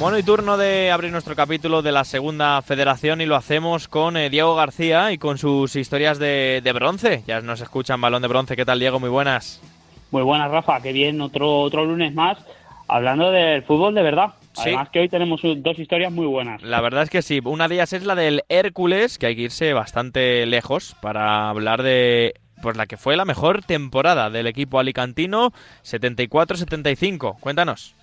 Bueno, y turno de abrir nuestro capítulo de la segunda federación y lo hacemos con eh, Diego García y con sus historias de, bronce. Ya nos escuchan balón de bronce. ¿Qué tal, Diego? Muy buenas. Muy buenas, Rafa. Qué bien, otro, otro lunes más hablando del fútbol de verdad. Además que hoy tenemos dos historias muy buenas. La verdad es que sí. Una de ellas es la del Hércules, que hay que irse bastante lejos para hablar de pues la que fue la mejor temporada del equipo alicantino, 74-75. Cuéntanos.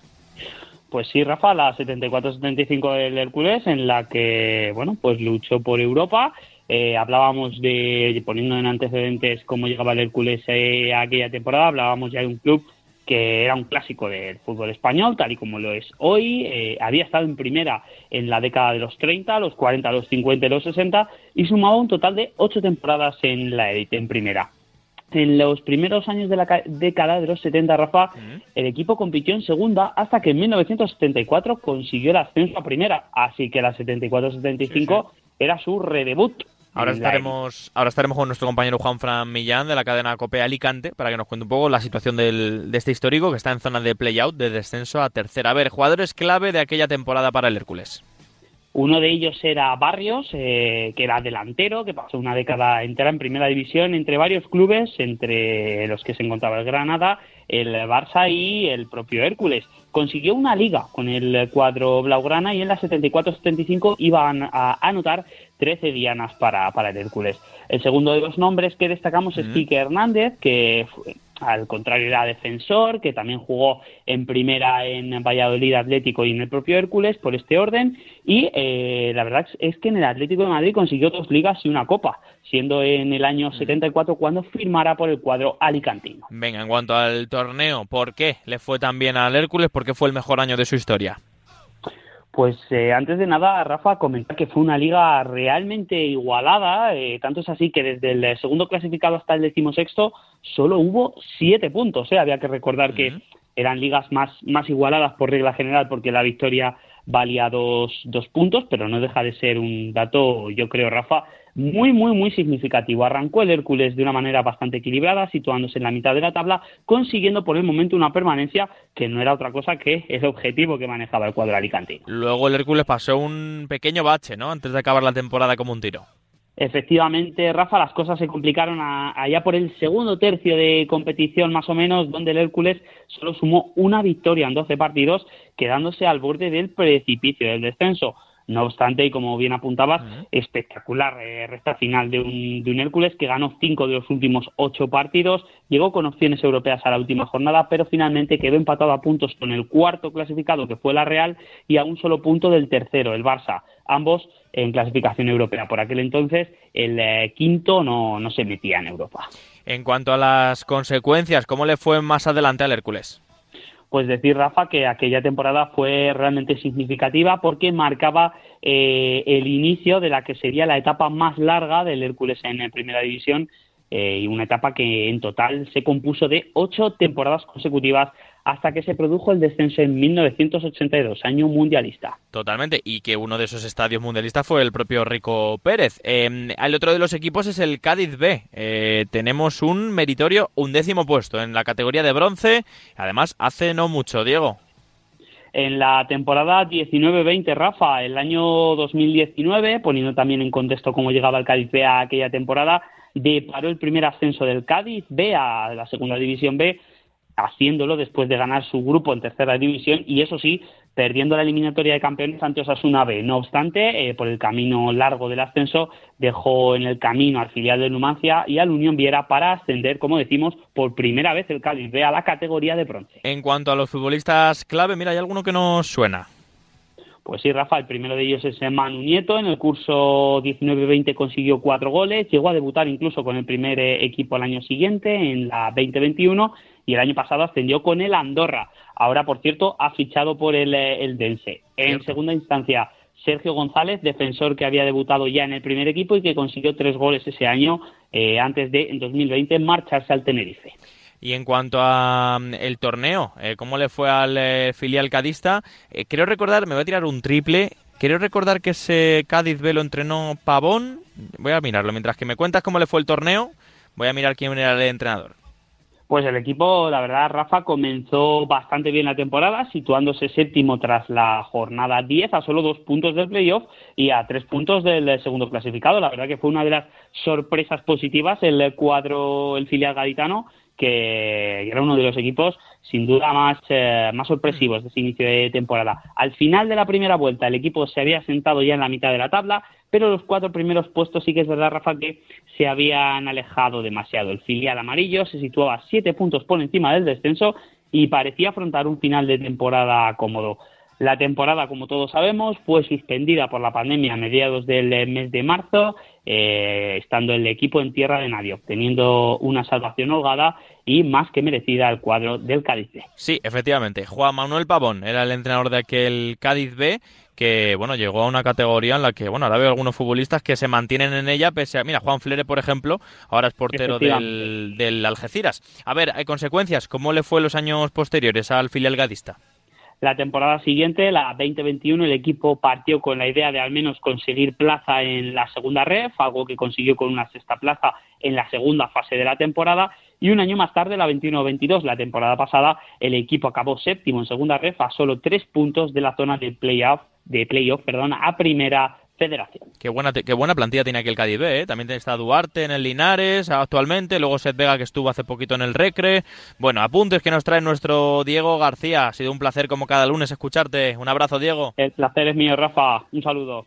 Pues sí, Rafa, la 74-75 del Hércules, en la que, bueno, pues luchó por Europa. Eh, hablábamos de, poniendo en antecedentes cómo llegaba el Hércules eh, a aquella temporada, hablábamos ya de un club que era un clásico del fútbol español, tal y como lo es hoy. Eh, había estado en primera en la década de los 30, los 40, los 50 y los 60 y sumaba un total de ocho temporadas en la élite, en primera. En los primeros años de la década de los 70, Rafa, el equipo compitió en segunda hasta que en 1974 consiguió el ascenso a primera. Así que la 74-75 era su redebut. Ahora estaremos, ahora estaremos con nuestro compañero Juan Fran Millán de la cadena Cope Alicante para que nos cuente un poco la situación del, de este histórico que está en zona de play-out de descenso a tercera. A ver, jugadores clave de aquella temporada para el Hércules. Uno de ellos era Barrios, eh, que era delantero, que pasó una década entera en primera división entre varios clubes, entre los que se encontraba el Granada, el Barça y el propio Hércules. Consiguió una liga con el cuadro Blaugrana y en la 74-75 iban a anotar 13 dianas para, para el Hércules. El segundo de los nombres que destacamos es Quique Hernández, que al contrario era defensor, que también jugó en primera en Valladolid Atlético y en el propio Hércules por este orden. Y eh, la verdad es que en el Atlético de Madrid consiguió dos ligas y una copa, siendo en el año 74 cuando firmara por el cuadro alicantino. Venga, en cuanto al torneo, ¿por qué le fue tan bien al Hércules? ¿Por qué fue el mejor año de su historia? Pues eh, antes de nada, Rafa, comentar que fue una liga realmente igualada, eh, tanto es así que desde el segundo clasificado hasta el decimosexto solo hubo siete puntos. Eh. Había que recordar que eran ligas más, más igualadas por regla general porque la victoria valía dos, dos puntos, pero no deja de ser un dato, yo creo, Rafa, muy, muy, muy significativo. Arrancó el Hércules de una manera bastante equilibrada, situándose en la mitad de la tabla, consiguiendo por el momento una permanencia que no era otra cosa que el objetivo que manejaba el cuadro alicantino. Luego el Hércules pasó un pequeño bache, ¿no? Antes de acabar la temporada como un tiro. Efectivamente, Rafa, las cosas se complicaron allá por el segundo tercio de competición más o menos, donde el Hércules solo sumó una victoria en 12 partidos, quedándose al borde del precipicio del descenso. No obstante, y como bien apuntabas, espectacular eh, resta final de un, de un Hércules que ganó cinco de los últimos ocho partidos, llegó con opciones europeas a la última jornada, pero finalmente quedó empatado a puntos con el cuarto clasificado, que fue la Real, y a un solo punto del tercero, el Barça. Ambos en clasificación europea. Por aquel entonces, el eh, quinto no, no se metía en Europa. En cuanto a las consecuencias, ¿cómo le fue más adelante al Hércules? Pues decir, Rafa, que aquella temporada fue realmente significativa porque marcaba eh, el inicio de la que sería la etapa más larga del Hércules en Primera División eh, y una etapa que en total se compuso de ocho temporadas consecutivas hasta que se produjo el descenso en 1982, año mundialista. Totalmente, y que uno de esos estadios mundialistas fue el propio Rico Pérez. El otro de los equipos es el Cádiz B. Eh, tenemos un meritorio undécimo puesto en la categoría de bronce, además hace no mucho, Diego. En la temporada 19-20, Rafa, el año 2019, poniendo también en contexto cómo llegaba el Cádiz B a aquella temporada, deparó el primer ascenso del Cádiz B a la segunda división B haciéndolo después de ganar su grupo en tercera división y eso sí, perdiendo la eliminatoria de campeones ante Osasuna B. No obstante, eh, por el camino largo del ascenso, dejó en el camino al filial de Numancia y al Unión Viera para ascender, como decimos, por primera vez el Cádiz B a la categoría de bronce. En cuanto a los futbolistas clave, mira, hay alguno que nos suena. Pues sí, Rafa, el primero de ellos es Manu Nieto. En el curso 19-20 consiguió cuatro goles. Llegó a debutar incluso con el primer eh, equipo al año siguiente, en la 2021 y el año pasado ascendió con el Andorra. Ahora, por cierto, ha fichado por el, eh, el Dense. En segunda instancia, Sergio González, defensor que había debutado ya en el primer equipo y que consiguió tres goles ese año eh, antes de, en 2020, marcharse al Tenerife. Y en cuanto a mm, el torneo, eh, ¿cómo le fue al filial cadista? Creo recordar, me voy a tirar un triple. Quiero recordar que ese Cádiz B lo entrenó Pavón. Voy a mirarlo. Mientras que me cuentas cómo le fue el torneo, voy a mirar quién era el entrenador. Pues el equipo, la verdad, Rafa, comenzó bastante bien la temporada, situándose séptimo tras la jornada 10, a solo dos puntos del playoff y a tres puntos del segundo clasificado. La verdad que fue una de las sorpresas positivas el cuadro, el filial gaditano, que era uno de los equipos sin duda más, eh, más sorpresivos de ese inicio de temporada. Al final de la primera vuelta el equipo se había sentado ya en la mitad de la tabla, pero los cuatro primeros puestos sí que es verdad, Rafa, que se habían alejado demasiado. El filial amarillo se situaba siete puntos por encima del descenso y parecía afrontar un final de temporada cómodo. La temporada, como todos sabemos, fue suspendida por la pandemia a mediados del mes de marzo, eh, estando el equipo en tierra de nadie, obteniendo una salvación holgada y más que merecida al cuadro del Cádiz B. Sí, efectivamente. Juan Manuel Pavón era el entrenador de aquel Cádiz B que bueno llegó a una categoría en la que bueno ahora veo algunos futbolistas que se mantienen en ella pese a mira Juan Flere por ejemplo ahora es portero del, del Algeciras a ver hay consecuencias cómo le fue los años posteriores al filial gadista la temporada siguiente, la 2021, el equipo partió con la idea de al menos conseguir plaza en la segunda ref, algo que consiguió con una sexta plaza en la segunda fase de la temporada. Y un año más tarde, la 21-22, la temporada pasada, el equipo acabó séptimo en segunda ref a solo tres puntos de la zona de playoff, de playoff perdón, a primera federación. Qué buena, qué buena plantilla tiene aquel Cádiz B, ¿eh? También está Duarte en el Linares actualmente, luego Seth Vega que estuvo hace poquito en el Recre. Bueno, apuntes que nos trae nuestro Diego García. Ha sido un placer como cada lunes escucharte. Un abrazo, Diego. El placer es mío, Rafa. Un saludo.